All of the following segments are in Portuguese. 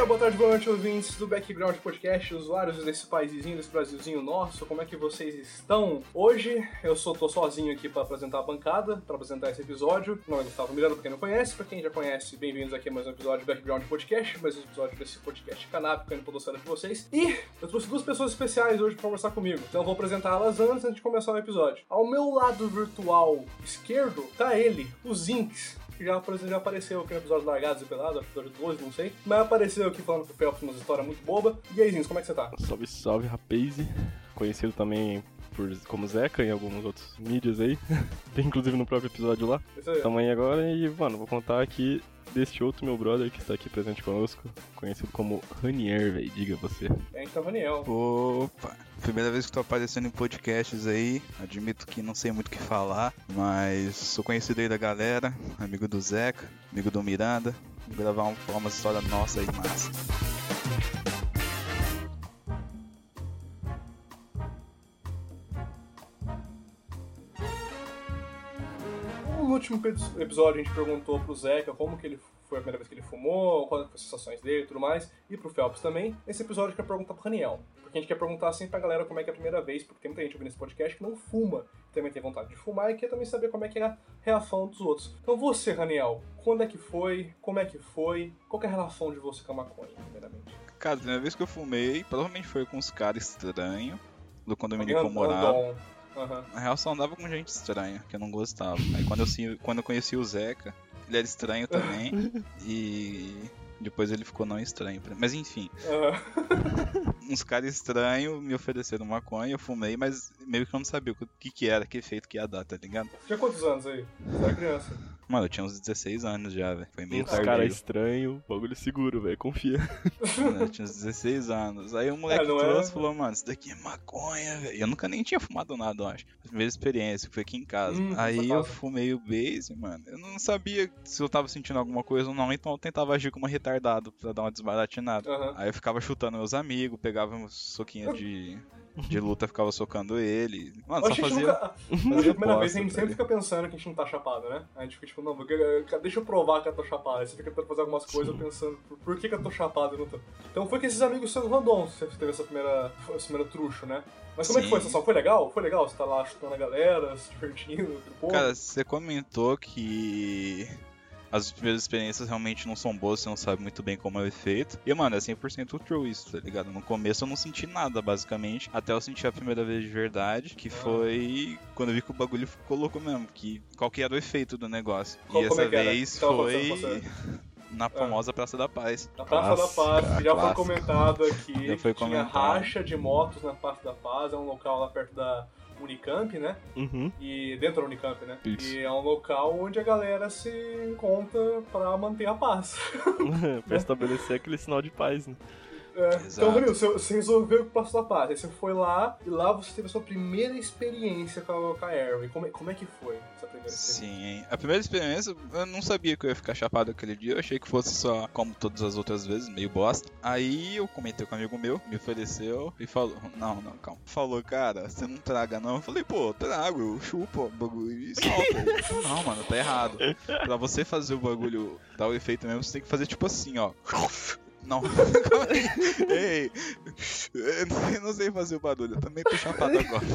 dia, boa tarde, boa noite, ouvintes do Background Podcast, usuários desse paíszinho, desse Brasilzinho nosso, como é que vocês estão? Hoje eu só tô sozinho aqui para apresentar a bancada, para apresentar esse episódio. Não é Gustavo Miranda, pra quem não conhece, pra quem já conhece, bem-vindos aqui a mais um episódio do Background Podcast, mais um episódio desse podcast canábico aí no Podocera de vocês. E eu trouxe duas pessoas especiais hoje pra conversar comigo, então eu vou apresentá-las antes de começar o episódio. Ao meu lado virtual esquerdo tá ele, o Zinx que já, por exemplo, já apareceu aqui no episódio Largados e Pelados, episódio 12, não sei. Mas apareceu aqui falando com o Phelps umas histórias muito boba. E aí, Zins, como é que você tá? Salve, salve, rapaz. Conhecido também por, como Zeca em alguns outros mídias aí. Inclusive no próprio episódio lá. Isso aí. Tamo aí agora e, mano, vou contar aqui deste outro meu brother que está aqui presente conosco, conhecido como Ranier, velho, diga você. É, então, Raniel. Opa, primeira vez que tô aparecendo em podcasts aí, admito que não sei muito o que falar, mas sou conhecido aí da galera, amigo do Zeca, amigo do Miranda, vou gravar um, uma história nossa aí massa. Último episódio a gente perguntou pro Zeca como que ele foi a primeira vez que ele fumou, quais foram as sensações dele e tudo mais, e pro Phelps também. Nesse episódio a gente quer perguntar pro Raniel, porque a gente quer perguntar assim pra galera como é que é a primeira vez, porque tem muita gente ouvindo esse podcast que não fuma, também tem vontade de fumar e quer também saber como é que é a reação dos outros. Então você, Raniel, quando é que foi, como é que foi, qual que é a relação de você com a maconha, primeiramente? Cara, a primeira vez que eu fumei, provavelmente foi com uns caras estranhos, do condomínio que eu morava. Aham. Na real, só andava com gente estranha, que eu não gostava. Aí quando eu, quando eu conheci o Zeca, ele era estranho também, e depois ele ficou não estranho. Mas enfim, Aham. uns caras estranhos me ofereceram maconha, eu fumei, mas meio que eu não sabia o que, que era, que efeito que ia dar, tá ligado? Tinha quantos anos aí? Você era criança. Mano, eu tinha uns 16 anos já, velho. Foi meio Uns cara estranho, bagulho seguro, velho, confia. Eu tinha uns 16 anos. Aí o moleque É, não trouxe é- e falou, mano, isso daqui é maconha, velho. E Eu nunca nem tinha fumado nada, eu acho. Primeira experiência, foi aqui em casa. Hum, Aí eu fumei o base, mano. Eu não sabia se eu tava sentindo alguma coisa ou não, então eu tentava agir como retardado pra dar uma desbaratinada. Aham. Aí eu ficava chutando meus amigos, pegava um soquinho de, de luta, ficava socando ele. Mano, só fazia. nunca. Mas a primeira vez a gente bosta, sempre fica pensando que a gente não tá chapado, né? A gente fica tipo, não, porque- deixa eu provar que eu tô chapado. Aí você fica tentando fazer algumas coisas pensando, por, que, que eu tô chapado e não tô. Então foi que esses amigos seus random você teve essa primeira, essa primeira trucho, né? Mas como é que Sim. foi a sensação? Foi legal? Foi legal? Você tá lá chutando a galera, se divertindo? Cara, você comentou que as primeiras experiências realmente não são boas, você não sabe muito bem como é o efeito. E, mano, é 100% true isso, tá ligado? No começo eu não senti nada, basicamente, até eu sentir a primeira vez de verdade, que foi quando eu vi que o bagulho ficou louco mesmo, que qual que era o efeito do negócio. Qual- e essa é vez foi com na famosa Praça da Paz. Na Praça da Clássica, Paz, que já foi comentado aqui, Já foi que tinha comentado. racha de motos na Praça da Paz, é um local lá perto da Unicamp, né? Uhum. E dentro da Unicamp, né? Isso. E é um local onde a galera se encontra pra manter a paz. pra estabelecer aquele sinal de paz, né? É, então, Vanil, você, você resolveu Praça da Paz. Aí você foi lá e lá você teve a sua primeira experiência com a, com a Airway. Como, é- como é que foi essa primeira experiência? Sim, a primeira experiência eu não sabia que eu ia ficar chapado aquele dia, eu achei que fosse só como todas as outras vezes, meio bosta. Aí eu comentei com um amigo meu, me ofereceu e falou: Não, não, calma. Falou, cara, você não traga não. Eu falei, pô, trago, eu chupo o bagulho e falou, não, mano, tá errado. Pra você fazer o bagulho dar o efeito mesmo, você tem que fazer tipo assim, ó. Não. Ei, eu não sei fazer o barulho, eu também tô chapado agora.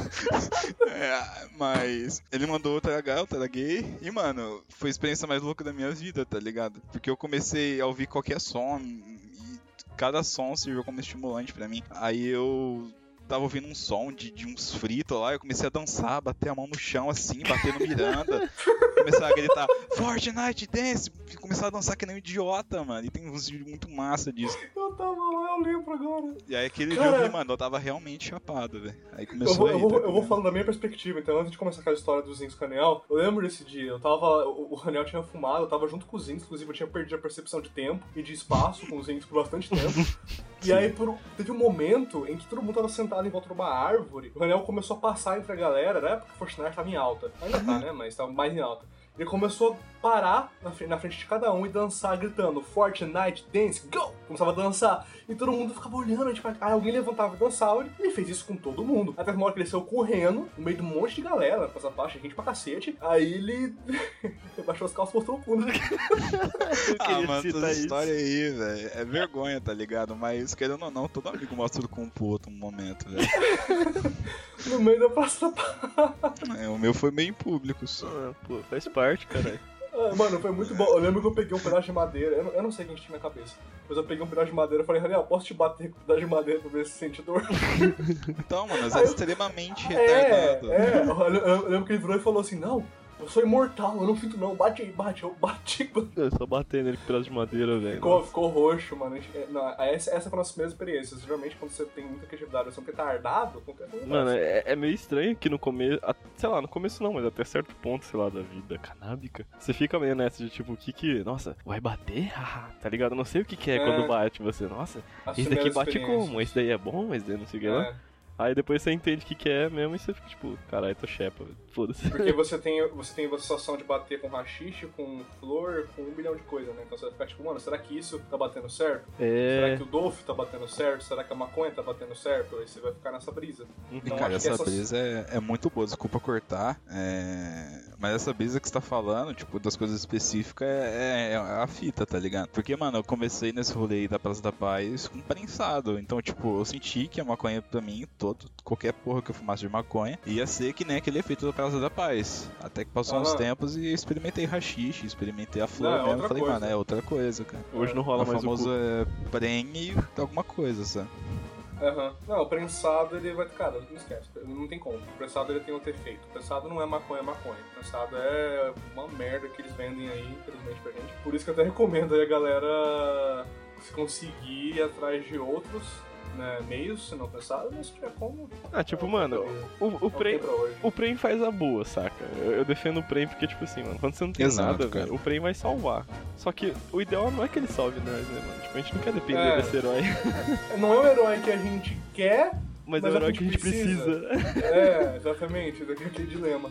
É, mas ele mandou eu tragar, eu traguei. E, mano, foi a experiência mais louca da minha vida, tá ligado? Porque eu comecei a ouvir qualquer som e cada som serviu como estimulante pra mim. Aí eu tava ouvindo um som de, de uns fritos lá, eu comecei a dançar, bater a mão no chão assim, bater no Miranda, começar a gritar Fortnite Dance, começar a dançar que nem um idiota, mano. E tem uns vídeos muito massa disso. Eu tava lá, eu lembro agora. E aí aquele Cara. dia eu mano, eu tava realmente chapado, velho. Aí Eu começou vou, aí. eu, vou, tá eu vou ligado? falando da minha perspectiva, então antes de começar aquela história dos Zinks com o Raniel, eu lembro desse dia, eu tava. O, o Raniel tinha fumado, eu tava junto com os Zinks, inclusive eu tinha perdido a percepção de tempo e de espaço com os Zinks por bastante tempo. e aí por, teve um momento em que todo mundo tava sentado em volta de uma árvore, o Raniel começou a passar entre a galera, na época que o Fortnite tava em alta. Ainda tá, né? Mas tava mais em alta. Ele começou a parar na frente, na frente de cada um e dançar, gritando Fortnite Dance, go! Começava a dançar. E todo mundo ficava olhando, tipo, aí alguém levantava e dançava. E ele fez isso com todo mundo. Até uma hora que ele saiu correndo, no meio de um monte de galera, com essa faixa, gente pra cacete. Aí ele baixou as calças e mostrou o cu. né? Ah, mano, isso. história aí, velho. É vergonha, tá ligado? Mas querendo ou não, todo amigo mostra o cu pro outro um momento, velho. no meio da praça. É, o meu foi meio em público só. Ah, pô, faz parte, caralho. Ah, Mano, foi muito bom. Eu lembro que eu peguei um pedaço de madeira. Eu não, eu não sei o que a gente tinha na cabeça. Mas eu peguei um pedaço de madeira e falei, Raniel, posso te bater com um pedaço de madeira pra ver se sente dor? Então, mano, é Aí eu- extremamente É, retardado. é. Eu, eu- eu lembro que ele virou e falou assim: Não, eu sou imortal, eu não sinto não. Bate aí, bate. Eu bati. Eu só batendo nele com pedaço de madeira, velho. Ficou, ficou roxo, mano. É, Não, essa, essa foi a nossa primeira experiência. Geralmente, quando você tem muita criatividade, você é um retardado, qualquer coisa. Mano, é, é meio estranho que no começo, sei lá, no começo não, mas até certo ponto, sei lá, da vida canábica, você fica meio nessa de tipo, o que que, nossa, vai bater? Tá ligado? Eu não sei o que que é, É. quando bate você, nossa, As esse daqui bate como? Esse daí é bom, esse daí não sei o que lá. Aí depois você entende o que que é mesmo e você fica tipo, caralho, tô chepa, foda-se. porque você tem, você tem a sensação de bater com rachixe, com flor, com um bilhão de coisas, né? Então você vai ficar tipo, mano, será que isso tá batendo certo? Será É, que o Dolph tá batendo certo? Será que a maconha tá batendo certo? Aí você vai ficar nessa brisa. E, Então, cara, acho que essa essas- brisa é, é muito boa, desculpa cortar. é, Mas essa brisa que você tá falando, tipo, das coisas específicas, é, é a fita, tá ligado? Porque, mano, eu comecei nesse rolê aí da Praça da Paz com prensado. Então, tipo, eu senti que a maconha pra mim, todo, qualquer porra que eu fumasse de maconha, ia ser que nem aquele efeito da Praça da Paz. Até que passou uns Aham. tempos e experimentei rachixe, experimentei a flor Não, é mesmo. outra Falei, coisa. mano, é outra coisa, cara. hoje não O rola mais o famoso é prene alguma coisa, sabe? Aham. Não, o prensado ele vai. Cara, não esquece, não tem como. O prensado ele tem outro efeito. O prensado não é maconha, é maconha. O prensado é uma merda que eles vendem aí, infelizmente pra gente. Por isso que eu até recomendo aí a galera se conseguir ir atrás de outros né, meios, se não prensado, mas se tiver como. Ah, tipo, mano, o, o, Prem, o Prem faz a boa, saca? Eu, eu defendo o Prem porque, tipo assim, mano, quando você não tem Exato, nada, cara. velho, o Prem vai salvar. Só que o ideal não é que ele salve nós, né, mano? Tipo, a gente não quer depender É. desse herói, Não é o herói que a gente quer, mas, Mas é o é herói que que a gente precisa. é, exatamente, daquele aquele dilema.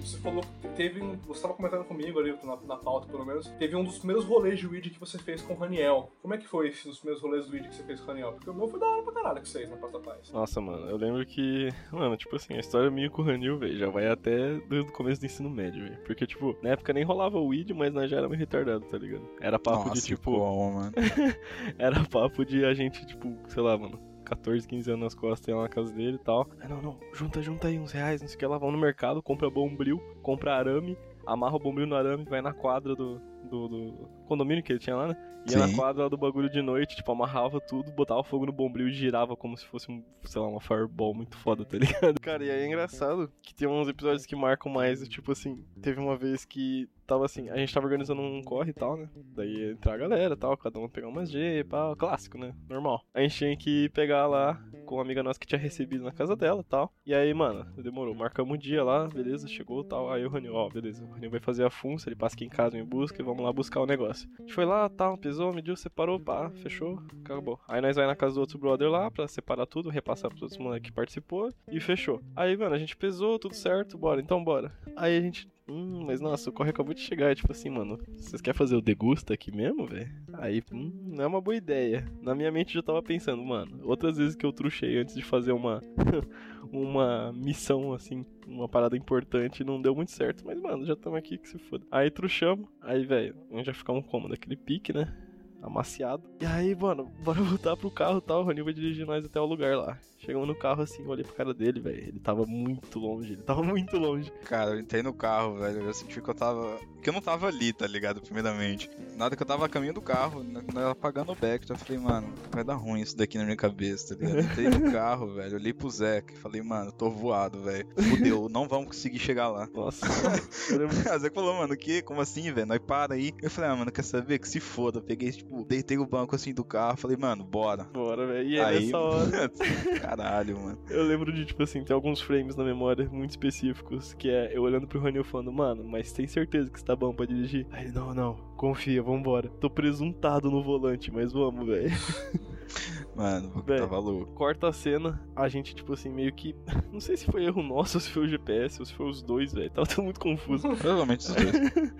Você falou que teve um. Você tava comentando comigo ali, na, na pauta pelo menos, teve um dos primeiros rolês de Weed que você fez com o Raniel. Como é que foi esses os primeiros rolês do Weed que você fez com o Raniel? Porque o meu foi da hora pra caralho que vocês na Praça da Paz. Nossa, mano, eu lembro que. Mano, tipo assim, a história minha com o Ranil, velho, já vai até desde o começo do ensino médio, velho. Porque, tipo, na época nem rolava o weed, mas nós já era meio retardado, tá ligado? Era papo Nossa, de, tipo. como, mano. Era papo de a gente, tipo, sei lá, mano, 14, 15 anos nas costas, ia lá na casa dele e tal. Ah, não, não, junta, junta aí uns reais, não sei o que lá, vamos no mercado, compra bombril, compra arame, amarra o bombril no arame, vai na quadra do, do, do condomínio que ele tinha lá, né? Ia na Sim. quadra lá do bagulho de noite, tipo, amarrava tudo, botava fogo no bombril e girava como se fosse, um, sei lá, uma fireball muito foda, tá ligado? Cara, e aí é engraçado que tem uns episódios que marcam mais, tipo assim, teve uma vez que tava assim, a gente tava organizando um corre e tal, né? Daí ia entrar a galera e tal, cada um pegar umas G, pá, clássico, né? Normal. A gente tinha que pegar lá com uma amiga nossa que tinha recebido na casa dela e tal. E aí, mano, demorou. Marcamos um dia lá, beleza, chegou tal. Aí o Ranil, ó, beleza, o Ranil vai fazer a funça, ele passa aqui em casa, me busca e vamos lá buscar o negócio. A gente foi lá, tal, pesou, mediu, separou, pá, fechou, acabou. Aí nós vai na casa do outro brother lá pra separar tudo, repassar pros outros moleques que participou e fechou. Aí, mano, a gente pesou, tudo certo, bora, então bora. Aí a gente Hum, mas nossa, o corre acabou de chegar. Tipo assim, mano, vocês querem fazer o degusta aqui mesmo, velho? Aí, hum, não é uma boa ideia. Na minha mente eu já tava pensando, mano, outras vezes que eu truchei antes de fazer uma uma missão, assim, uma parada importante, não deu muito certo. Mas, mano, já estamos aqui que se foda. Aí truchamos, aí, velho, vai ficar um cômodo, aquele pique, né? Amaciado. E aí, mano, bora voltar pro carro tal. O Ronil vai dirigir nós até o lugar lá. Chegamos no carro assim, olhei pro cara dele, velho. Ele tava muito longe, ele tava muito longe. Cara, eu entrei no carro, velho. Eu senti que eu tava que eu não tava ali, tá ligado? Primeiramente. Nada que eu tava a caminho do carro, né, quando ela apagando o back, eu falei, mano, vai dar ruim isso daqui na minha cabeça, tá ligado? Entrei no carro, velho, olhei pro e falei, mano, eu tô voado, velho. Fudeu, não vamos conseguir chegar lá. Nossa. o Zeca falou, mano, o que? Como assim, velho? Nós para aí. Eu falei, ah, mano, quer saber? Que se foda. Peguei, tipo, deitei o banco assim do carro, falei, mano, bora. Bora, velho. E aí, nessa hora. Caralho, mano. Eu lembro de, tipo assim, tem alguns frames na memória muito específicos, que é eu olhando pro Rony falando, mano, mas tem certeza que você tá bom pra dirigir? Aí ele, não, não, confia, vambora. Tô presuntado no volante, mas vamos, velho. Mano, véio, tava louco. Corta a cena, a gente, tipo assim, meio que. Não sei se foi erro nosso, ou se foi o GPS, ou se foi os dois, velho. Tava tudo muito confuso. Provavelmente os dois.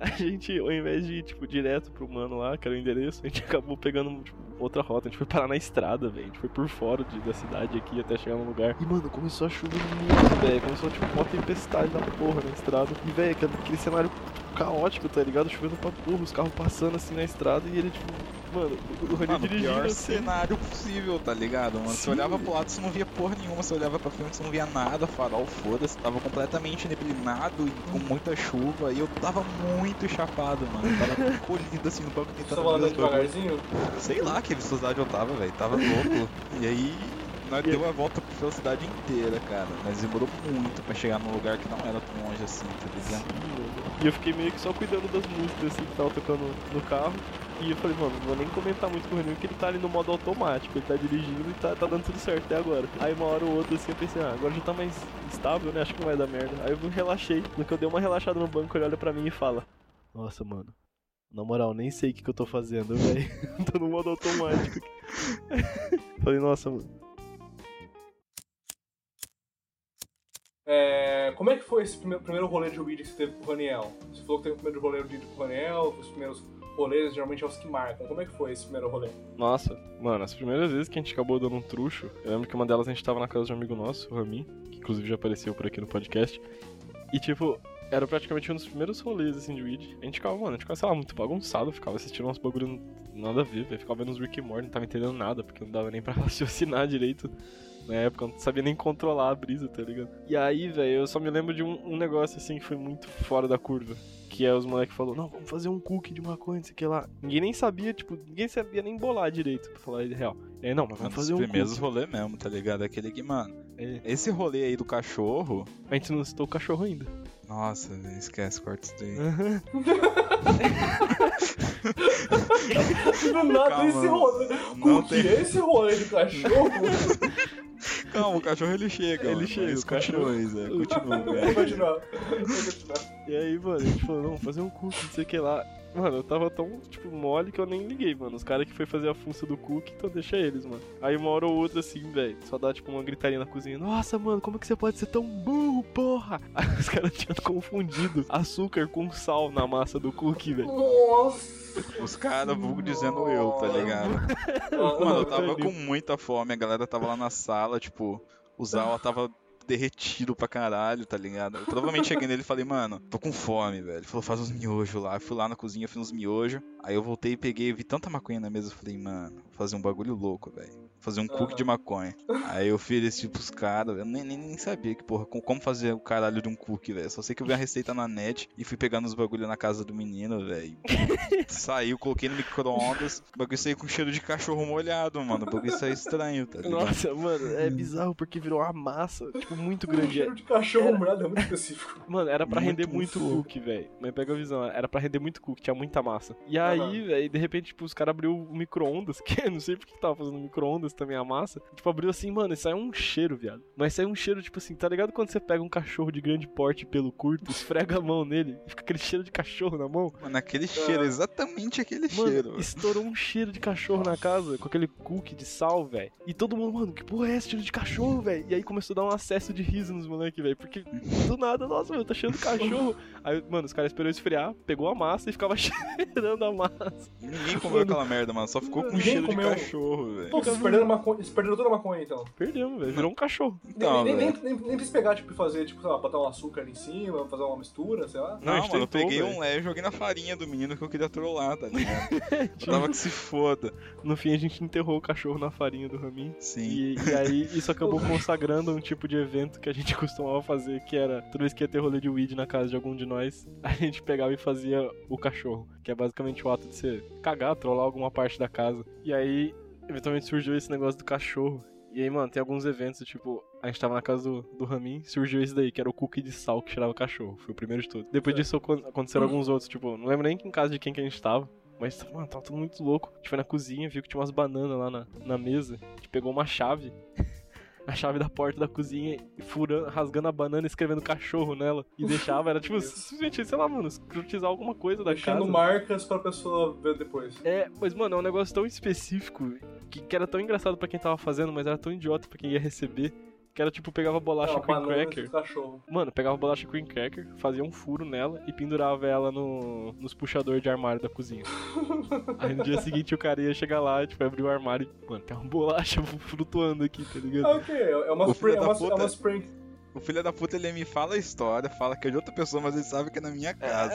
a gente, ao invés de ir, tipo, direto pro mano lá, que era o endereço, a gente acabou pegando, tipo, outra rota. A gente foi parar na estrada, velho. A gente foi por fora de, da cidade aqui até chegar no lugar. E, mano, começou a chover muito, velho. Começou, tipo, uma tempestade da porra na estrada. E, velho, aquele cenário caótico, tá ligado? Chovendo pra porra, os carros passando assim na estrada e ele, tipo, mano, o Rony dirigindo pior assim. cenário possível, tá ligado, mano? Sim, você olhava pro lado, você não via porra nenhuma, você olhava pra frente, você não via nada, farol, foda-se, tava completamente neblinado e com muita chuva, e eu tava muito chapado, mano. Eu tava colhido assim no banco Você tentando bagulho. devagarzinho? Sei lá que velocidade eu tava, velho, tava louco. E aí, nós deu a volta pela cidade inteira, cara, mas demorou muito pra chegar num lugar que não era tão longe assim, tá ligado? E eu fiquei meio que só cuidando das músicas assim que tava tocando no carro. E eu falei, mano, não vou nem comentar muito com o Renan, porque ele tá ali no modo automático, ele tá dirigindo e tá, tá dando tudo certo até agora. Aí uma hora ou outra assim eu pensei, ah, agora já tá mais estável, né? Acho que não vai dar merda. Aí eu relaxei. No que eu dei uma relaxada no banco, ele olha pra mim e fala: Nossa, mano. Na moral, nem sei o que, que eu tô fazendo, velho. tô no modo automático. Falei, nossa, É, como é que foi esse primeiro, primeiro rolê de weed que você teve com o Raniel? Você falou que teve o primeiro rolê de weed com o Raniel, os primeiros rolês geralmente é os que marcam. Como é que foi esse primeiro rolê? Nossa, mano, as primeiras vezes que a gente acabou dando um trucho, eu lembro que uma delas a gente tava na casa de um amigo nosso, o Rami, que inclusive já apareceu por aqui no podcast. E tipo, era praticamente um dos primeiros rolês assim de weed. A gente ficava, mano, a gente ficava, sei lá, muito bagunçado, ficava assistindo uns bagulho nada a ver, velho. Ficava vendo uns Rick and Morty, não tava entendendo nada, porque não dava nem pra raciocinar direito. Na época, eu não sabia nem controlar a brisa, tá ligado? E aí, velho, eu só me lembro de um, um negócio assim que foi muito fora da curva. Que é os moleques falou, não, vamos fazer um cookie de maconha, não sei o que lá. Ninguém nem sabia, tipo, ninguém sabia nem bolar direito, pra falar de real. E aí, não, mas vamos fazer um primeiros cookie. rolê mesmo, tá ligado? Aquele que, mano, É. esse rolê aí do cachorro. A gente não citou o cachorro ainda. Nossa, velho, esquece, corta isso daí. Do nada, Calma. esse rolê. Não Cookie, tem- esse rolê de cachorro. Calma, o cachorro ele chega. Ele mano, chega, mas o cachorro- Continua. Continua, Vou velho. continuar. Vou continuar. E aí, mano, a gente falou, não, vamos fazer um cookie, não sei o que lá. Mano, eu tava tão, tipo, mole que eu nem liguei, mano. Os caras que foi fazer a função do cookie, então deixa eles, mano. Aí uma hora ou outra, assim, velho, só dá, tipo, uma gritaria na cozinha. Nossa, mano, como que você pode ser tão burro, porra? Aí os caras tinham confundido açúcar com sal na massa do cookie, velho. Nossa. Os caras vulgo dizendo eu, tá ligado? Mano, eu tava com muita fome, a galera tava lá na sala, tipo, o Zawa tava derretido pra caralho, tá ligado? Eu provavelmente cheguei nele e falei, mano, tô com fome, velho. Ele falou, faz uns miojos lá. Eu fui lá na cozinha, fiz uns miojos. Aí eu voltei e peguei, vi tanta maconha na mesa, eu falei, mano, vou fazer um bagulho louco, velho. Fazer um cookie de maconha. Aí eu ofereci pros caras, eu nem, nem, nem sabia que, porra, com- como fazer o caralho de um cookie, velho. Só sei que eu vi a receita na net e fui pegando os bagulho na casa do menino, velho. Saiu, coloquei no micro-ondas. O bagulho saiu com cheiro de cachorro molhado, mano. O bagulho saiu estranho, tá ligado? Nossa, mano, é bizarro porque virou uma massa, tipo, muito grande. cheiro de cachorro molhado é muito específico. Mano, era pra Muito render muito fofo. cookie, velho. Mas pega a visão, era pra render muito cookie, tinha muita massa. E aí, velho, de repente, tipo, os caras abriu o micro-ondas, que eu não sei porque que tava fazendo micro-ondas também a massa. Tipo, abriu assim, mano, e saiu um cheiro, viado. Mas saiu um cheiro, tipo assim, tá ligado quando você pega um cachorro de grande porte pelo curto, esfrega a mão nele, e fica aquele cheiro de cachorro na mão? Mano, aquele cheiro, exatamente aquele cheiro. Mano, estourou um cheiro de cachorro na casa, com aquele cookie de sal, velho. E todo mundo, mano, que porra é esse cheiro de cachorro, velho? E aí começou a dar um acesso de riso nos moleques, velho. Porque do nada, nossa, meu, tá cheirando cachorro. Aí, mano, os caras esperou esfriar, pegou a massa e ficava cheirando a massa. Ninguém comeu Mano. aquela merda, mano. Só ficou com cheiro comeu. de cachorro, velho. Pô, vocês perderam perderam, maconha, eles perderam toda a maconha, então. Perdemos, velho. Virou um cachorro. Então, nem, nem, nem, nem, nem precisa pegar, tipo, e fazer, tipo, sei lá, botar um açúcar em cima, fazer uma mistura, sei lá. Não, a Não, mano, eu peguei velho. um lé e joguei na farinha do menino que eu queria trollar, tá ligado? eu tava que se foda. No fim, a gente enterrou o cachorro na farinha do Ramin. Sim. E, e aí, isso acabou consagrando um tipo de evento que a gente costumava fazer, que era, toda vez que ia ter rolê de weed na casa de algum de nós, a gente pegava e fazia o cachorro, que é basicamente o ato de você cagar, trollar alguma parte da casa. E aí, eventualmente surgiu esse negócio do cachorro. E aí, mano, tem alguns eventos, tipo, a gente tava na casa do, do Ramin, surgiu esse daí, que era o cookie de sal que tirava o cachorro. Foi o primeiro de tudo. Depois disso acon- aconteceram alguns outros, tipo, não lembro nem em casa de quem que a gente tava. Mas, mano, tava tudo muito louco. A gente foi na cozinha, viu que tinha umas bananas lá na, na mesa. A gente pegou uma chave, a chave da porta da cozinha, e furando, rasgando a banana e escrevendo cachorro nela. E deixava, era tipo, simplesmente, sei lá, mano, escrutizar alguma coisa da Deixando casa. marcas pra pessoa ver depois. É, mas, mano, é um negócio tão específico que, que era tão engraçado pra quem tava fazendo, mas era tão idiota pra quem ia receber. Que era tipo, pegava bolacha É, cream banana cracker. Mano, pegava bolacha cream cracker, fazia um furo nela e pendurava ela no, nos puxadores de armário da cozinha. Aí no dia seguinte o cara ia chegar lá, tipo, abrir o armário e, mano, tem uma bolacha flutuando aqui, tá ligado? Ah, ok, é uma, O spring, é uma, é uma spring. O filho da puta, ele me fala a história, fala que é de outra pessoa, mas ele sabe que é na minha casa.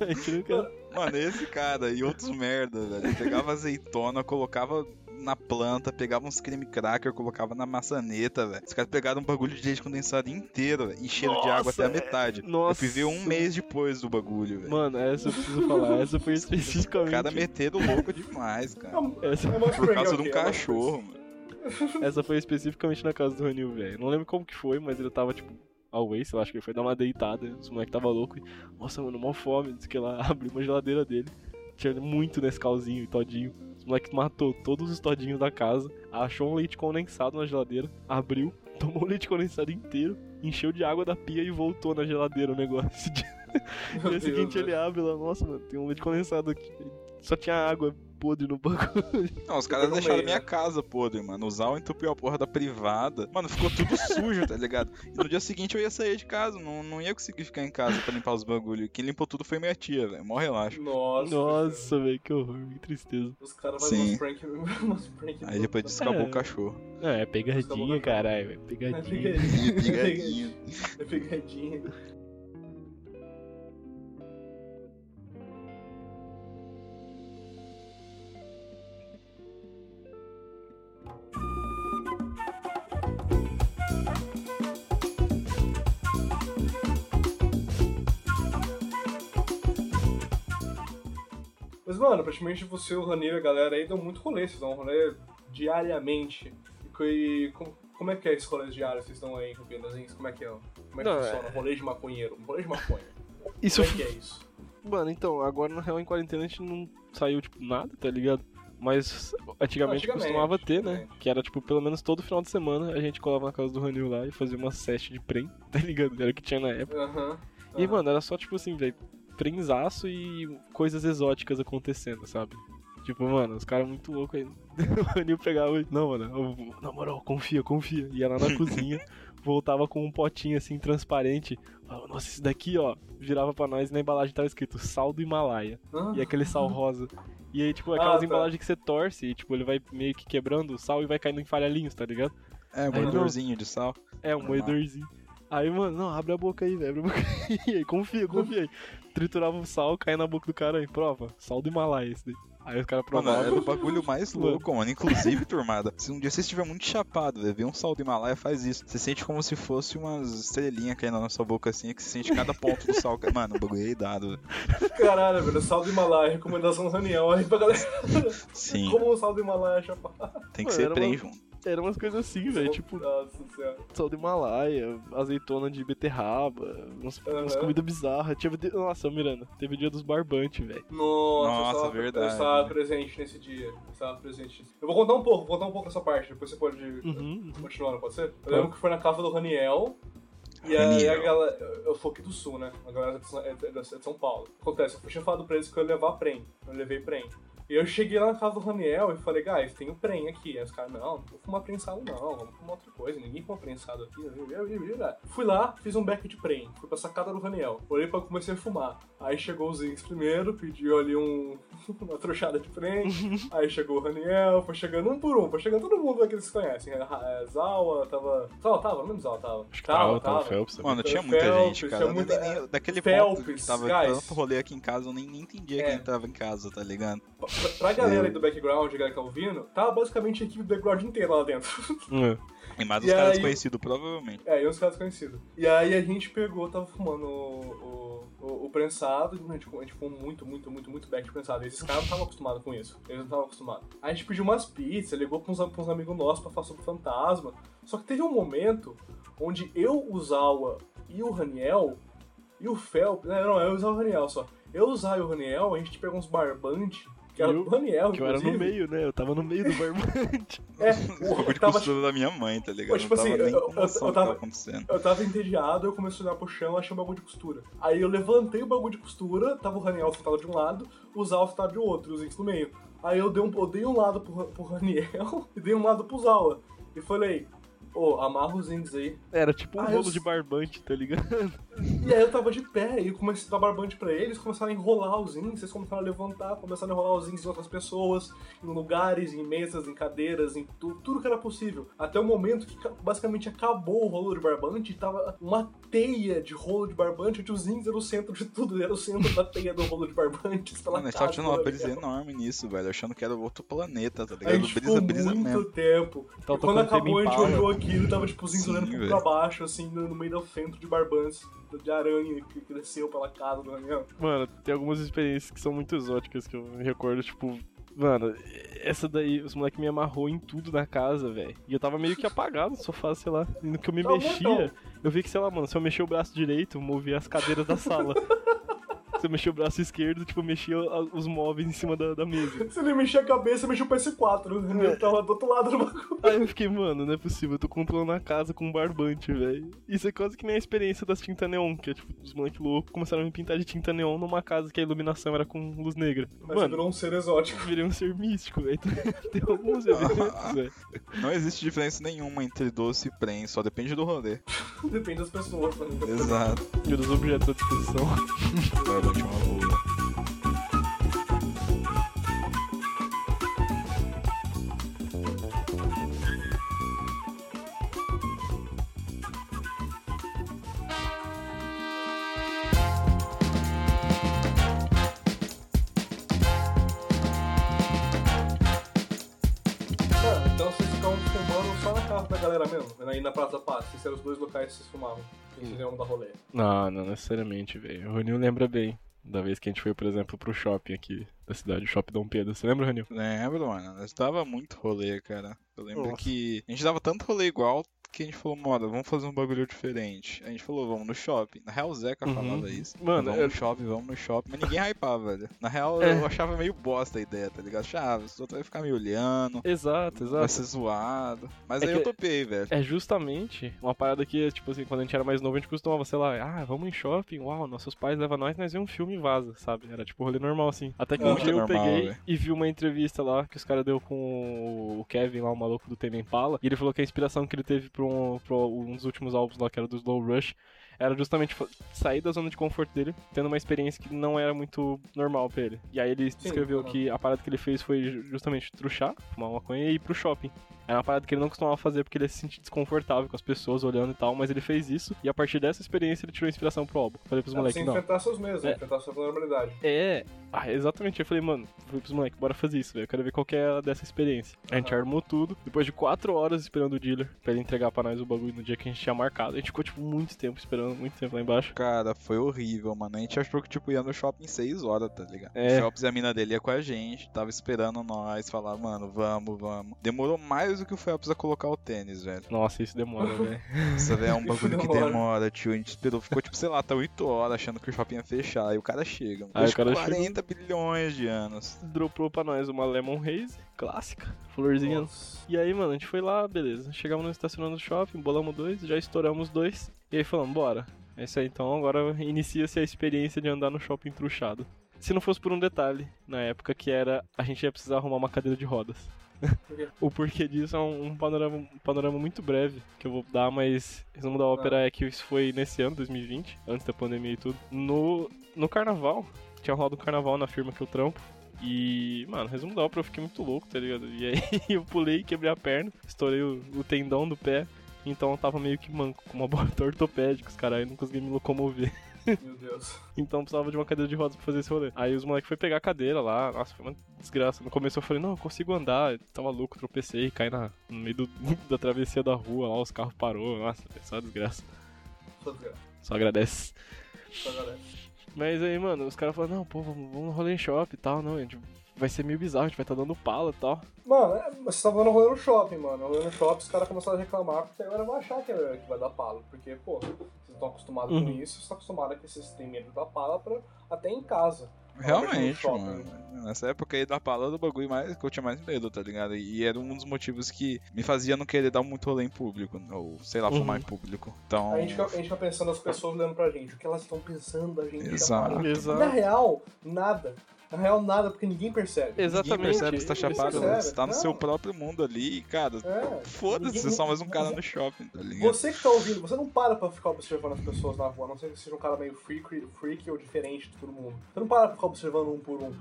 A gente nunca... Mano, esse cara e outros merda, velho. Ele pegava azeitona, colocava na planta, pegava uns creme cracker, colocava na maçaneta, velho. Os caras pegaram um bagulho de leite condensado inteiro, velho, encheram de água Nossa, até a metade. Eu nossa. fui ver um mês depois do bagulho, velho. Mano, essa eu preciso falar, essa foi Os especificamente... caras meteram louco demais, É cara. é Por causa de um é cachorro, mano. essa foi especificamente na casa do Ranil, velho. Não lembro como que foi, mas ele tava, tipo, away, sei lá, acho que ele foi dar uma deitada. Os moleques tava louco e, nossa, mano, mó fome. Disse que ela abriu uma geladeira dele. Tinha muito Nescauzinho e todinho. Os moleques matou todos os todinhos da casa, achou um leite condensado na geladeira, abriu, tomou o leite condensado inteiro, encheu de água da pia e voltou na geladeira o negócio. No dia Deus, seguinte velho. ele abre lá, nossa, mano, tem um leite condensado aqui. Só tinha água podre no bagulho. Não, os caras deixaram meio, minha né? casa podre, mano. O Zal entupiu a porra da privada. Mano, ficou tudo sujo, tá ligado? E no dia seguinte eu ia sair de casa, não, não ia conseguir ficar em casa pra limpar os bagulho. Quem limpou tudo foi minha tia, velho. Mó relaxo. Nossa. Nossa, velho, que horror, que tristeza. Os caras fazem umas Sim. prank, umas prank. Aí depois disso acabou É. o cachorro. Não, é pegadinha, caralho, é É pegadinha. pegadinha. Pegadinha. É pegadinha. Mas, mano, praticamente você, o Ranir e a galera aí dão muito rolê, vocês dão um rolê diariamente. E, co- e como, como é que é esse rolê diário? Vocês estão aí em Campinas? Como é que é? Como é que Não, funciona? Rolê de maconheiro. Rolê de maconha. Isso, Como é que é isso? mano, então, agora na real em quarentena a gente não saiu, tipo, nada, tá ligado? Mas antigamente, Antigamente, costumava ter, né? antigamente. Que era, tipo, pelo menos todo final de semana a gente colava na casa do Ranil lá e fazia uma seste de prem, tá ligado? Era o que tinha na época. E, mano, era só, tipo assim, velho, prenzaço e coisas exóticas acontecendo, sabe? Tipo, mano, os caras muito loucos aí. O Ranil pegava e, não, mano, eu- na moral, confia, confia. Ia lá na cozinha, voltava com um potinho assim, transparente. Falava, nossa, esse daqui, ó, virava pra nós e na embalagem tava escrito sal do Himalaia. Ah, E aquele sal rosa. E aí, tipo, aquelas Ah, tá. embalagens que você torce e, tipo, ele vai meio que quebrando o sal e vai caindo em falhalinhos, tá ligado? É, um moedorzinho de sal. É, um Normal. moedorzinho. Aí, mano, não, abre a boca aí, velho, abre a boca aí. aí. Confia, confia aí. Triturava o sal, caía na boca do cara aí, prova. Sal do Himalaia esse daí. Aí os caras Mano, provavam. era o bagulho mais Mano. louco, mano. Inclusive, turmada, se um dia você estiver muito chapado, velho, ver um sal do Himalaia faz isso. Você sente como se fosse umas estrelinhas caindo na sua boca assim, que você sente cada ponto do sal. Mano, o bagulho é dado, velho. Caralho, velho. Sal do Himalaia. Recomendação reunião aí pra galera. Sim, Como o sal do Himalaia é chapado. tem que Mano, ser uma- junto. Eram umas coisas assim, velho, tipo, sal do Himalaia, azeitona de beterraba, umas, umas Aham. comidas bizarras. Tinha, nossa, Miranda, teve o dia dos barbantes, velho. Nossa, Nossa, eu estava, verdade. Eu estava presente nesse dia. Eu estava presente. Eu vou contar um pouco, vou contar um pouco essa parte, depois você pode Uhum. continuar, não pode ser? Eu lembro que foi na casa do Raniel. E aí a galera. Eu sou aqui do sul, né? A galera é de São- é de é de São Paulo. Acontece, eu tinha falado pra eles que eu ia levar prem. Eu levei prem. E eu cheguei lá na casa do Raniel e falei, guys, tem o prem aqui. Aí os caras, não, não vou fumar prensado não, vamos fumar outra coisa, ninguém fuma prensado aqui. Fui lá, fiz um beck de prem, fui pra sacada do Raniel. Olhei pra comecei a fumar. Aí chegou o Zinx primeiro, pediu ali um, uma trouxada de prem. aí chegou o Raniel, foi chegando um por um, foi chegando todo mundo que eles conhecem. É, Zawa, tava... Zawa tava, não lembro Zawa tava. Acho que tava, tava. Phelps. Mano, tinha muita Phelps, gente, cara. tinha muita- Nem- daquele Phelps, ponto que tava guys. tanto rolê aqui em casa, eu nem, nem entendia É. quem tava em casa, tá ligado? Pra, pra galera aí do background, a galera que tá ouvindo, tava basicamente a equipe do background inteira lá dentro. É. E mais E os caras aí- conhecidos, provavelmente. É, e uns caras conhecidos. E aí a gente pegou, tava fumando o, o, o, o prensado, a gente, a gente fumou muito, muito, muito, muito back de prensado. E esses caras não estavam acostumados com isso. Eles não estavam acostumados. Aí a gente pediu umas pizzas, ligou pra uns, pra uns amigos nossos pra falar sobre fantasma. Só que teve um momento onde eu, o Zawa e o Raniel e o Fel. Não, não, eu usava o Raniel só. Eu, e o Raniel, a gente pegou uns barbantes. Que era Eu- do Raniel, Que eu era no inclusive. meio, né? Eu tava no meio do barbante. É, O de tava, costura da minha mãe, tá ligado? Tipo não tava assim, nem eu- eu- eu tava- acontecendo. Eu tava entediado, eu comecei a olhar pro chão, achei um bagulho de costura. Aí eu levantei o bagulho de costura, tava o Raniel sentado de um lado, o Zawa sentado de outro, os Zinx no meio. Aí eu dei um, eu dei um lado pro, pro Raniel e dei um lado pro Zawa. E falei, ô, amarra os Zinx aí. Era tipo um Ah, eu rolo de s- barbante, tá ligado? E aí eu tava de pé, e eu comecei a dar barbante pra eles, começaram a enrolar os Zinx, eles começaram a levantar, começaram a enrolar os Zinx em outras pessoas, em lugares, em mesas, em cadeiras, em tu, tudo que era possível. Até o momento que ca- basicamente acabou o rolo de barbante, e tava uma teia de rolo de barbante, onde os Zinx era o centro de tudo, era o centro da teia do rolo de barbantes pela Mano, a gente casa tava tendo uma do brisa enorme nisso, velho. Achando que era outro planeta, tá A ligado? gente Brisa, ficou brisa muito mesmo. tempo. Tava e quando acabou, a gente olhou aquilo e tava, tipo, olhando velho. pra baixo, assim, no no meio do centro de barbantes, de aranha que cresceu pela casa do Raniel. Mano, tem algumas experiências que são muito exóticas que eu me recordo, tipo. Mano, essa daí, os moleques me amarrou em tudo na casa, velho. E eu tava meio que apagado no sofá, sei lá. E no que eu me Tá bom, mexia, então. eu vi que, sei lá, mano, se eu mexer o braço direito, eu movia as cadeiras da sala. eu mexer o braço esquerdo, tipo, eu mexia a- os móveis em cima da, da mesa. Se ele mexer a cabeça, mexeu o PS4, né? Ele tava do outro lado do bagulho. Aí eu fiquei, mano, não é possível, eu tô controlando a casa com um barbante, velho. Isso é quase que nem a experiência das tinta neon, que é tipo, os moleques loucos começaram a me pintar de tinta neon numa casa que a iluminação era com luz negra. Mas você Mano, virou um ser exótico. virei um ser místico, velho. Tem alguns eventos, velho. Não existe diferença nenhuma entre doce e prem, só depende do rolê. Depende das pessoas, né? Exato. E dos objetos à disposição. Barbante na Praça da Paz, esses eram os dois locais que vocês fumavam. Que vocês iam dar rolê. Não, não necessariamente, velho. O Ranil lembra bem da vez que a gente foi, por exemplo, pro shopping aqui da cidade, o Shopping Dom Pedro. Você lembra, Ranil? Lembro, mano. Nós dava muito rolê, cara. Eu lembro Nossa. que a gente dava tanto rolê igual que a gente falou, moda, vamos fazer um bagulho diferente. A gente falou, vamos no shopping. Na real, o Zeca Uhum. falava isso. Mano, vamos eu- no shopping, vamos no shopping. Mas ninguém hypava, velho. Na real, É. eu achava meio bosta a ideia, tá ligado? Achava, os outros vai ficar me olhando, Exato, vai exato. ser zoado. Mas É aí eu topei, velho. É justamente uma parada que, tipo assim, quando a gente era mais novo, a gente costumava, sei lá, ah, vamos em shopping, uau, nossos pais levam nós, nós vemos um filme e vaza, sabe? Era tipo rolê normal, assim. Até que um dia eu normal, peguei velho. e vi uma entrevista lá que os caras deu com o Kevin lá, o maluco do Tame Impala, e ele falou que a inspiração que ele teve pra um, pra um dos últimos álbuns lá, que era do Slow Rush, era justamente sair da zona de conforto dele, tendo uma experiência que não era muito normal pra ele. E aí ele descreveu que a parada que ele fez foi ju- justamente truchar, fumar maconha e ir pro shopping. Era uma parada que ele não costumava fazer porque ele se sentia desconfortável com as pessoas olhando e tal, mas ele fez isso e a partir dessa experiência ele tirou inspiração pro álbum. Falei pros você moleques, não. enfrentar seus medos? É. enfrentar sua normalidade. É, ah, exatamente. Eu falei, mano, falei pros moleques, bora fazer isso, velho. Eu quero ver qual que é dessa experiência. A gente armou tudo. Depois de quatro horas esperando o dealer pra ele entregar pra nós o bagulho no dia que a gente tinha marcado. A gente ficou, tipo, muito tempo esperando, muito tempo lá embaixo. Cara, foi horrível, mano. A gente achou que, tipo, ia no shopping 6 horas, tá ligado? É. O Shops e a mina dele ia com a gente, tava esperando nós, falar, mano, vamos, vamos. Demorou mais do que o Phelps a colocar o tênis, velho. Nossa, isso demora, velho. Isso velho, é um bagulho que Demora. tio. A gente esperou, ficou, tipo, sei lá, até 8 horas achando que o shopping ia fechar. Aí o cara chega. Aí Depois o cara de 40 bilhões de anos. Dropou pra nós uma Lemon Haze, clássica, florzinha. Nossa. E aí, mano, a gente foi lá, beleza. Chegamos no estacionamento do shopping, bolamos dois, já estouramos dois. E aí falamos, bora. É isso aí, então agora inicia-se a experiência de andar no shopping truchado. Se não fosse por um detalhe, na época, que era a gente ia precisar arrumar uma cadeira de rodas. Por o porquê disso é um, um panorama, um panorama muito breve que eu vou dar, mas resumo da ópera é que isso foi nesse ano, 2020, antes da pandemia e tudo. No, no carnaval, tinha rolado um carnaval na firma que eu trampo. E, mano, resumo da ópera, eu fiquei muito louco, tá ligado? E aí eu pulei, quebrei a perna, estourei o, o tendão do pé. Então eu tava meio que manco, com uma bota ortopédica, os caras, aí não conseguia me locomover. Meu Deus. Então precisava de uma cadeira de rodas pra fazer esse rolê. Aí os moleques foi pegar a cadeira lá, nossa, foi uma desgraça. No começo eu falei, não, eu consigo andar. Eu tava louco, tropecei, caí na, no meio do- da travessia da rua lá, os carros parou. Nossa, foi só desgraça. Só desgraça. Só agradece. Só galera. Mas aí, mano, os caras falaram, não, pô, vamos, vamos no rolê em shopping e tal, não, a gente vai ser meio bizarro, a gente vai estar dando pala e tal. Mano, é, você tava dando rolê no shopping, mano. Rolê no shopping, os caras começaram a reclamar, porque agora vai achar que, é- que vai dar pala. Porque, pô, vocês estão acostumados com Uhum. isso, vocês estão acostumados que vocês têm medo da pala pra, até em casa. Realmente, mano. Nessa época aí da pala do bagulho mais, que eu tinha mais medo, tá ligado? E era um dos motivos que me fazia não querer dar muito rolê em público, ou sei lá, fumar Uhum. em público. Então. A gente, fica, a gente fica pensando as pessoas olhando pra gente, o que elas estão pensando da gente. Exato. Exato. Na real, nada. Na real, nada, porque ninguém percebe. Ninguém Exatamente. percebe que você tá Ninguém chapado, percebe. você tá no Não. seu próprio mundo ali, e, cara. É. Foda-se, Ninguém- você é só mais um cara no shopping, tá ligado? Você que tá ouvindo, você não para pra ficar observando as pessoas na rua, a não ser que seja um cara meio freak, freak ou diferente de todo mundo. Você não para pra ficar observando um por um.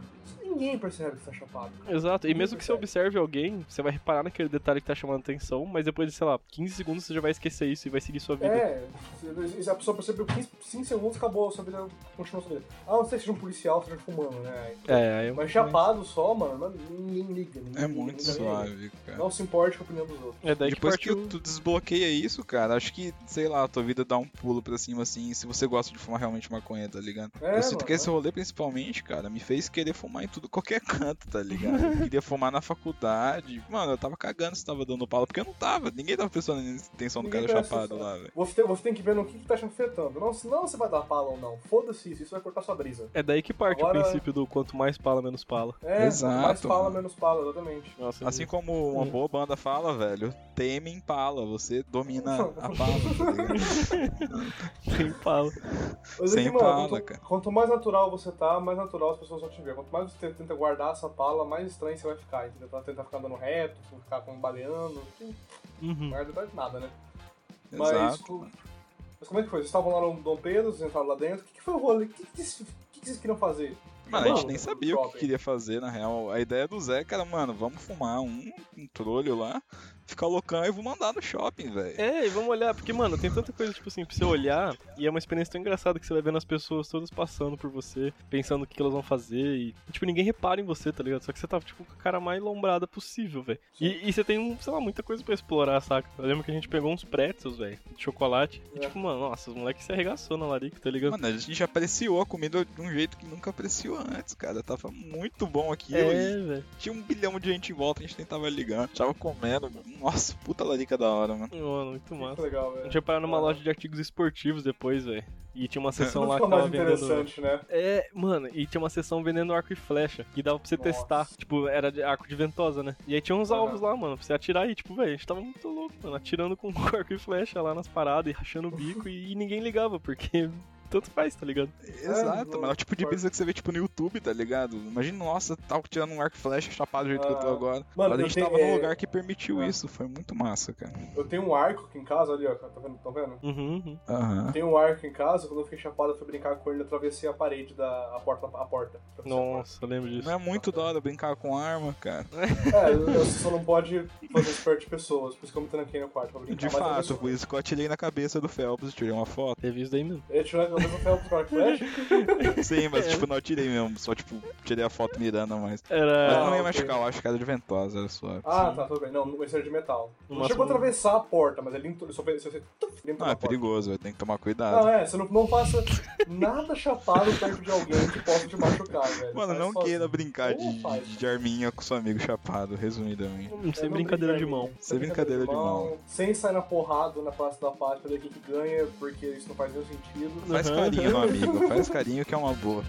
Ninguém percebe que você tá chapado. Exato, e mesmo que você observe alguém, você vai reparar naquele detalhe que tá chamando atenção, mas depois de, sei lá, 15 segundos você já vai esquecer isso e vai seguir sua vida. É, se se a pessoa percebeu 15, 5 segundos, acabou, sua vida continua sua vida. A não ser que seja um policial, seja fumando, né? É, aí eu- Mas chapado só, mano, ninguém liga. Ninguém É liga, muito liga. suave, cara. Não se importe com a opinião dos outros. É daí Depois que que partiu. tu desbloqueia isso, cara, acho que, sei lá, a tua vida dá um pulo pra cima assim, se você gosta de fumar realmente maconha, tá ligado? É, eu sinto mano, que esse é. rolê, principalmente, cara, me fez querer fumar em tudo qualquer canto, tá ligado? Eu queria fumar na faculdade. Mano, eu tava cagando se tava dando pala, porque eu não tava. Ninguém tava prestando atenção no cara chapado lá, velho. Você tem, você tem que ver no que, que tá te afetando. Não, não você vai dar pala ou não. Foda-se isso, isso vai cortar sua brisa. É daí que parte Agora- o princípio do quanto mais pala, menos pala. É, Exato, mais pala, menos pala, exatamente. Nossa, Assim como uma Hum. boa banda fala, velho, teme em pala, você domina a pala, tá sem pala. Mas Sem é mano, pala, quanto, cara. quanto mais natural você tá, mais natural as pessoas vão te ver. Quanto mais você tenta guardar essa pala, mais estranho você vai ficar. Entendeu? Tá- Tentar ficar andando reto, ficar com baleando. Uhum. Não é nada, né? Mas, Exato. co- mas como é que foi? Vocês estavam lá no Dom Pedro, vocês entraram lá dentro. O que, que foi o rolê? O que, que, vocês- o que que vocês queriam fazer? Mano, a gente nem sabia o que queria fazer, na real. A ideia do Zé, cara, mano, vamos fumar um, um trolho lá, ficar loucão e vou mandar no shopping, velho. É, e vamos olhar, porque, mano, tem tanta coisa, tipo assim, pra você olhar, e é uma experiência tão engraçada que você vai vendo as pessoas todas passando por você, pensando o que, elas vão fazer, e, tipo, ninguém repara em você, tá ligado? Só que você tá, tipo, com a cara mais lombrada possível, velho. E, e você tem, um, sei lá, muita coisa pra explorar, saca? Eu lembro que a gente pegou uns pretzels, velho, de chocolate, e, É. tipo, mano, nossa, os moleques se arregaçou na larica, tá ligado? Mano, a gente apreciou a comida de um jeito que nunca apreciou antes, cara. Tava muito bom aquilo. é, e velho. tinha um bilhão de gente em volta, a gente nem tava ligando. Tava comendo. Nossa, puta larica da hora, mano. Mano, muito Muito massa. legal, A velho. gente ia parar numa Ah. loja de artigos esportivos depois, velho. E tinha uma sessão Não lá que tava vendendo. interessante, né? É, mano, e tinha uma sessão vendendo arco e flecha, que dava pra você Nossa. testar. Tipo, era de arco de ventosa, né? E aí tinha uns Aham. alvos lá, mano, pra você atirar e, tipo, velho, a gente tava muito louco, mano, atirando com arco e flecha lá nas paradas e rachando o bico e, e ninguém ligava, porque tanto faz, tá ligado? Exato, não, mano. É o tipo de brisa que você vê, tipo, no YouTube, tá ligado? Imagina, nossa, tava tirando um arco e flecha chapado do jeito que eu tô Ah. agora. Mano, Mas a gente tava num é- lugar que permitiu Ah. isso. Foi muito massa, cara. Eu tenho um arco aqui em casa, ali, ó. Tá vendo? Tá vendo? Uhum, uhum. Tem um arco em casa, quando eu fiquei chapado, eu fui brincar com ele, eu atravessei a parede da a porta. A porta Nossa, eu lembro disso. Não é muito da hora brincar com arma, cara. É, você só não pode fazer isso perto de pessoas, por isso que eu me tranquei no quarto pra brincar. De Mas fato, por isso que eu atirei na cabeça do Phelps e tirei uma foto. Teve isso daí mesmo. Ele tirou pro arco e flecha? Sim, mas tipo, não atirei mesmo. Só, tipo, tirei a foto mirando mais. Mas Era. Ah, não ia ok. machucar, eu acho que era de ventosa, era suave. Ah, tá, tudo bem. Não, esse era de metal. Não chegou a atravessar a porta, mas ele só fez. Você, Não, é na porta. perigoso. Tem que tomar Não, cuidado. é, você não, não faça nada chapado perto de alguém que possa te machucar, velho. Mano, Faz não sozinho. queira brincar de, faz. de arminha com seu amigo chapado, resumidamente. Hum, Sem É, não brincadeira de mão. Sem brincadeira de mão. Sem sair na porrada na Praça da Paz pra ver quem que ganha, porque isso não faz nenhum sentido. Faz Uhum. carinho no amigo, faz carinho que é uma boa.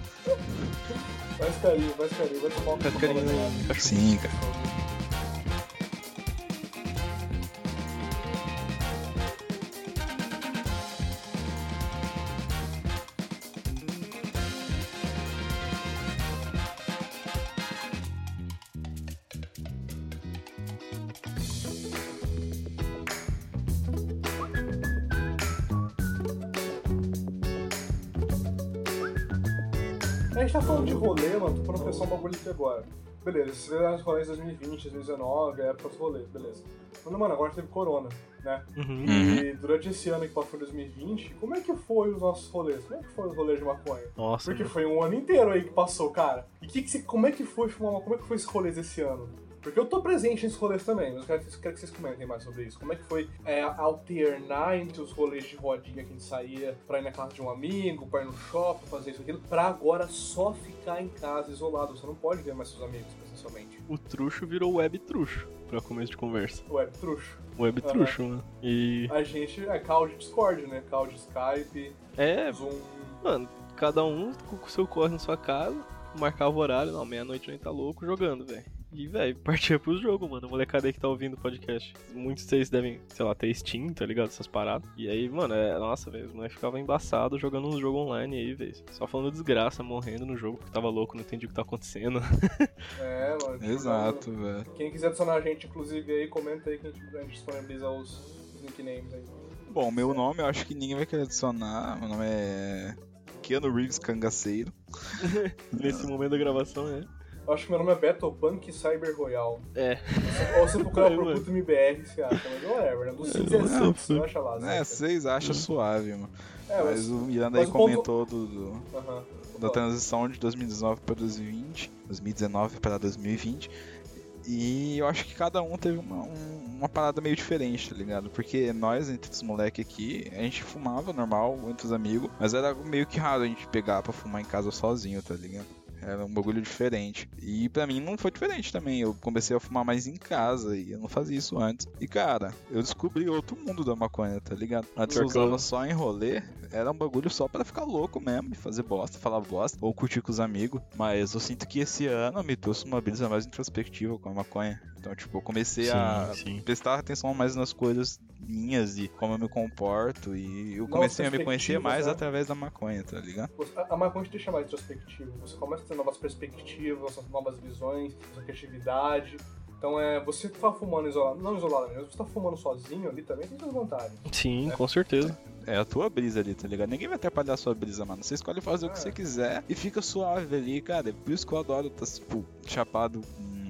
Faz carinho, faz carinho, vai tomar um Faz carinho. Sim, cara. Aqui agora. Beleza, esses eram os rolês de 2020, 2019, a época dos rolês, beleza. Mas, mano, agora teve corona, né? Uhum. E durante esse ano que passou 2020, como é que foi os nossos rolês? Como é que foi os rolês de maconha? Nossa, Porque mano. foi um ano inteiro aí que passou, cara. E que que você- como é que foi fumar uma- como é que foi esse rolês esse ano? Porque eu tô presente nesses rolês também, mas eu quero, que- quero que vocês comentem mais sobre isso. Como é que foi é, alternar entre os rolês de rodinha que a gente saía pra ir na casa de um amigo, pra ir no shopping, fazer isso aquilo, pra agora só ficar em casa isolado. Você não pode ver mais seus amigos presencialmente. O truxo virou web truxo, pra começo de conversa. Web truxo. Web Aham. truxo, mano. E. A gente é call de Discord, né? Call de Skype, É, Zoom. mano, cada um com o seu corre na sua casa, marcava o horário, não, meia-noite a gente tá louco jogando, velho. E, velho, partia pros jogos, mano. A molecada aí que tá ouvindo o podcast. Muitos de vocês devem, sei lá, ter Steam, tá ligado? Essas paradas. E aí, mano, é, nossa, velho, os moleques ficavam embaçados jogando uns jogos online aí, velho. Só falando desgraça, morrendo no jogo, porque tava louco, não entendi o que tá acontecendo. É, mano. Exato, velho. Quem quiser adicionar a gente, inclusive, aí, comenta aí que a gente, a gente disponibiliza os, os nicknames aí. Bom, meu nome eu acho que ninguém vai querer adicionar. Meu nome é. Keanu Reeves Cangaceiro. Nesse momento da gravação, é. Eu acho que meu nome é Betopunk Cyber Royal. É. Ou você procurar É, por. Puto MBR, você acha, mas whatever, né? Do 5 é 5, você acha lá. É, certo? vocês acham suave, mano. É, Mas mas. o Miranda mas aí o ponto- comentou do, do- Aham. da transição de 2019 para 2020, 2019 para 2020. E eu acho que cada um teve uma, um- uma parada meio diferente, tá ligado? Porque nós, entre os moleques aqui, a gente fumava normal entre os amigos, mas era meio que raro a gente pegar pra fumar em casa sozinho, tá ligado? Era um bagulho diferente. E pra mim não foi diferente também. Eu comecei a fumar mais em casa e eu não fazia isso antes. E cara, eu descobri outro mundo da maconha, tá ligado? Antes eu usava só em rolê, era um bagulho só pra ficar louco mesmo, e fazer bosta, falar bosta, ou curtir com os amigos. Mas eu sinto que esse ano me trouxe uma brisa mais introspectiva com a maconha. Então, tipo, eu comecei a sim. prestar atenção mais nas coisas minhas e como eu me comporto. E eu comecei a me conhecer mais né? através da maconha, tá ligado? A maconha te deixa mais introspectivo. Você começa a ter novas perspectivas, novas visões, sua criatividade. Então é. Você tá fumando isolado, não isolado mesmo, você tá fumando sozinho ali também tem suas vantagens. Sim, com certeza. É a tua brisa ali, tá ligado? Ninguém vai atrapalhar a sua brisa, mano. Você escolhe fazer o que É. você quiser e fica suave ali, cara. É por isso que eu adoro estar, tipo, chapado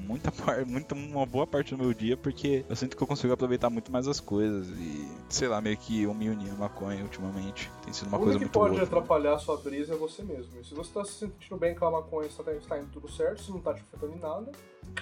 muita parte, muita, uma boa parte do meu dia, porque eu sinto que eu consigo aproveitar muito mais as coisas e, sei lá, meio que eu me uni à maconha ultimamente. Tem sido uma o coisa muito que pode boa. atrapalhar a sua brisa é você mesmo. E se você tá se sentindo bem com a maconha, você tá, está indo tudo certo, se não tá te afetando em nada.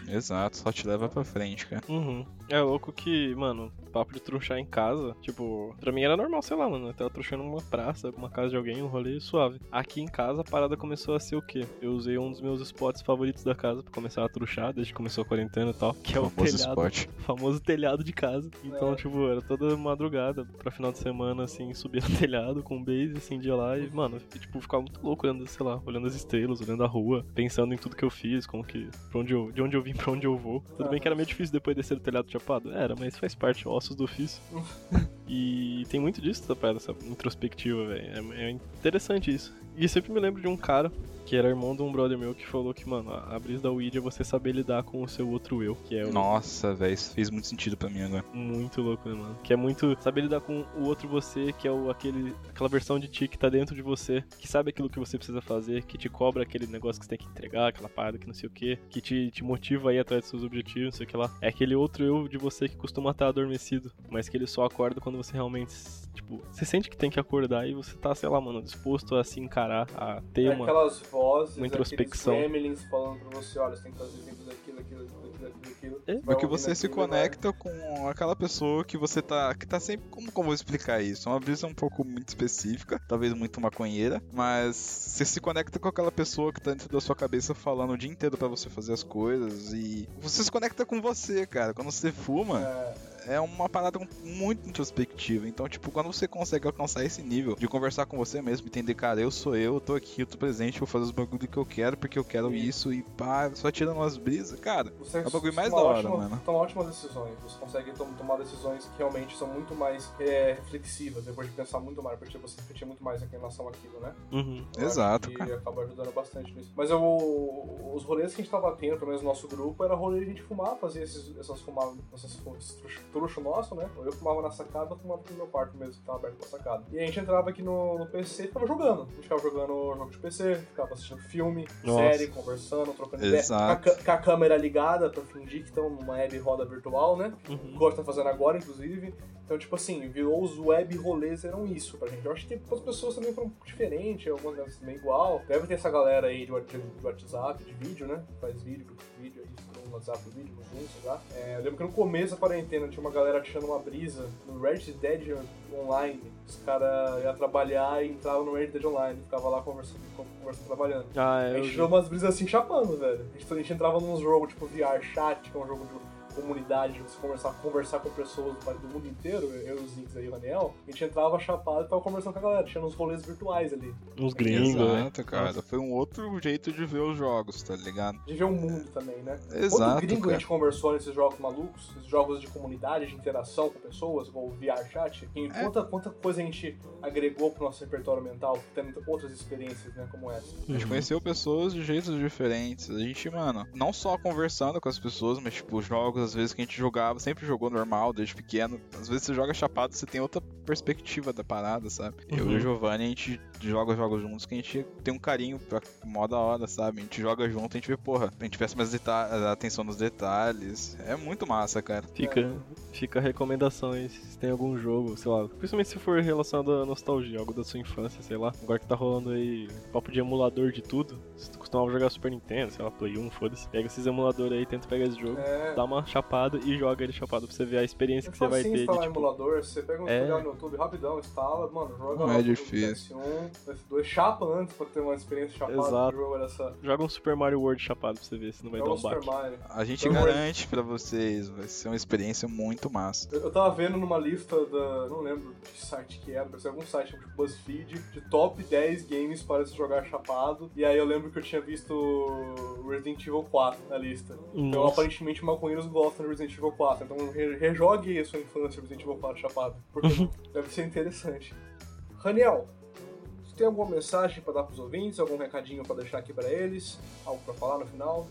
Exato, só te leva pra frente, cara. Uhum. É louco que, mano, papo de truchar em casa, tipo, pra mim era normal, sei lá, mano. Eu tava truchando numa praça, uma casa de alguém, um rolê suave. Aqui em casa a parada começou a ser o quê? Eu usei um dos meus spots favoritos da casa pra começar a truchar, desde que começou a quarentena e tal, que é o famoso telhado. esporte. o famoso telhado de casa. Então, É. tipo, era toda madrugada pra final de semana, assim, subir no telhado com um base, assim, de lá e, mano, e, tipo, ficava muito louco olhando, sei lá, olhando as estrelas, olhando a rua, pensando em tudo que eu fiz, como que, pra onde eu, de onde eu vim, pra onde eu vou. Tudo bem que era meio difícil depois de descer do telhado chapado, era, mas faz parte, ossos do ofício. e tem muito disso, essa parada, essa introspectiva, velho. É, é interessante isso. E sempre me lembro de um cara que era irmão de um brother meu que falou que, mano, a brisa da weed é você saber lidar com o seu outro eu, que é o Nossa, velho, isso fez muito sentido pra mim agora. muito louco, né, mano? Que é muito saber lidar com o outro você, que é o, aquele, aquela versão de ti que tá dentro de você, que sabe aquilo que você precisa fazer, que te cobra aquele negócio que você tem que entregar, aquela parada que não sei o que, que te, te motiva a ir atrás dos seus objetivos, não sei o que lá. É aquele outro eu de você que costuma estar adormecido, mas que ele só acorda quando você realmente, tipo, você sente que tem que acordar e você tá, sei lá, mano, disposto a se encarar, a ter É uma. aquelas vozes, uma introspecção. aqueles gremlins falando pra você, olha, você tem que fazer isso, fazer aquilo, aquilo, aquilo, aquilo, aquilo, aquilo. É, Porque ouvindo você se conecta com aquela pessoa que você tá. que tá sempre. Como que eu vou explicar isso? É uma brisa um pouco muito específica, talvez muito maconheira, mas você se conecta com aquela pessoa que tá dentro da sua cabeça falando o dia inteiro pra você fazer as coisas e. Você se conecta com você, cara. Quando você fuma, É, é uma parada muito introspectiva. Então, tipo, quando você consegue alcançar esse nível de conversar com você mesmo, entender, cara, eu sou eu, eu tô aqui, eu tô presente, vou fazer os bagulho que eu quero, porque eu quero Sim. isso, e pá, só tirando umas brisas, cara. Você É o bagulho mais da hora, ótima- mano. Toma ótimas decisões. Você consegue tom- tomar decisões que realmente são muito mais é, reflexivas, depois de pensar muito mais, porque você refletir muito mais em relação àquilo, né? Uhum. Eu Exato, cara. acaba ajudando bastante nisso. Mas eu, os rolês que a gente tava tendo, pelo menos no nosso grupo, era rolê de a gente fumar, fazer esses, essas fumadas, essas fu- truxo nosso, né? Eu fumava na sacada, eu fumava no meu quarto mesmo, que tava aberto pra sacada. E a gente entrava aqui no, no PC e ficava jogando. A gente ficava jogando jogo de PC, ficava assistindo filme, Nossa. série, conversando, trocando ideia. Com a, Exato. ca- com a câmera ligada pra fingir que estão numa web roda virtual, né? Uhum. Igual tá fazendo agora, inclusive. Então, tipo assim, virou os web rolês eram isso pra gente. Eu acho que as pessoas também foram diferentes, algumas delas também igual. Deve ter essa galera aí de, de- de WhatsApp, de vídeo, né? Faz vídeo, vídeo, aí, WhatsApp vídeo, Zoom, sei lá. É, eu lembro que no começo da quarentena tinha uma galera tirando uma brisa no Red Dead Online. Os caras iam trabalhar e entravam no Red Dead Online, ficava lá conversando, conversando trabalhando. Ah, A eu gente tirou umas brisas assim chapando, velho. A gente, a gente entrava num jogo tipo VR Chat, que é um jogo de comunidade, de você conversar, conversar com pessoas do, do mundo inteiro, eu, os Zinks aí e o Daniel. A gente entrava chapado e tava conversando com a galera, tinha uns rolês virtuais ali. uns gringos, né? Exato, cara. Foi um outro jeito de ver os jogos, tá ligado? De ver o mundo também, né? Exato, Quanto gringo a cara. gente conversou nesses jogos malucos, esses jogos de comunidade, de interação com pessoas, igual o VR Chat, e É. quanta, quanta coisa a gente agregou pro nosso repertório mental, tendo outras experiências, né, como essa. A gente conheceu pessoas de jeitos diferentes. A gente, mano, não só conversando com as pessoas, mas, tipo, jogos, às vezes, que a gente jogava, sempre jogou normal, desde pequeno. Às vezes você joga chapado, você tem outra perspectiva da parada, sabe? Eu Uhum. e o Giovanni, a gente joga jogos juntos que a gente tem um carinho pra mó da hora, sabe? A gente joga junto, a gente vê, porra, a gente presta mais deta- atenção nos detalhes. É muito massa, cara. Fica, fica a recomendação aí se tem algum jogo, sei lá, principalmente se for relacionado à nostalgia, algo da sua infância, sei lá. Agora que tá rolando aí papo de emulador de tudo, se tu costumava jogar Super Nintendo, sei lá, Play 1, foda-se. Pega esses emuladores aí, tenta pegar esse jogo, É, dá uma chapada e joga ele chapado pra você ver a experiência É que você vai ter. instalar De, tipo, emulador, você pega um É. tutorial no YouTube rapidão, instala, mano, joga Não lá é no difícil. PS1, PS2, chapa antes pra ter uma experiência chapada Exato. jogo, olha só. joga um Super Mario World chapado pra você ver se não vai Joga dar um Super baque. Mario. A gente Então, garante pra vocês, vai ser uma experiência muito massa. Eu, eu tava vendo numa lista da. não lembro que site que era, mas algum site tipo BuzzFeed, de top 10 games para se jogar chapado. E aí eu lembro que eu tinha visto Resident Evil 4 na lista. Então Nossa. aparentemente maconheiros gostam de Resident Evil 4. Então re- rejogue a sua infância Resident Evil 4 chapado. Porque deve ser interessante. Raniel, você tem alguma mensagem pra dar pros ouvintes? Algum recadinho pra deixar aqui pra eles? Algo pra falar no final?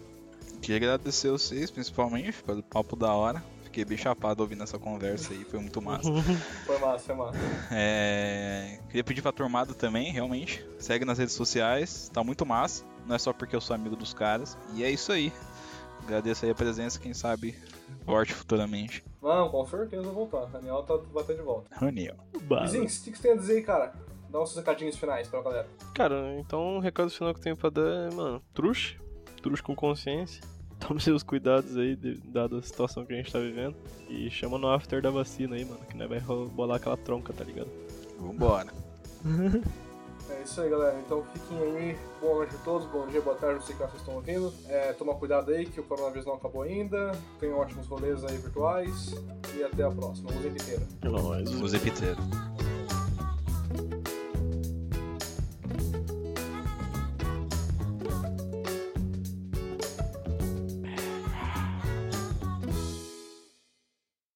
Queria agradecer vocês, principalmente, pelo papo da hora. Fiquei bem chapado ouvindo essa conversa aí, foi muito massa. Foi massa, foi massa. É, Queria pedir pra turmada também, realmente. Segue nas redes sociais, tá muito massa. Não é só porque eu sou amigo dos caras. E é isso aí. Agradeço aí a presença, quem sabe volte futuramente. Não, com certeza eu vou voltar. Raniel tá, vai estar de volta. Raniel. Bah, Zinx, o que que você tem a dizer aí, cara? Dá uns recadinhos finais pra galera. Cara, então o recado final que eu tenho pra dar é, mano, truxe. Truxe com consciência. Tome seus cuidados aí, de- dada a situação que a gente tá vivendo. E chama no after da vacina aí, mano, que não vai bolar aquela tronca, tá ligado? Vambora. É isso aí, galera. Então fiquem aí. Boa noite a todos, bom dia, boa tarde, não sei que horas vocês estão ouvindo. É, toma cuidado aí que o coronavírus não acabou ainda. Tenham ótimos rolês aí virtuais. E até a próxima. Usem inteira. É nóis. Use piteiro.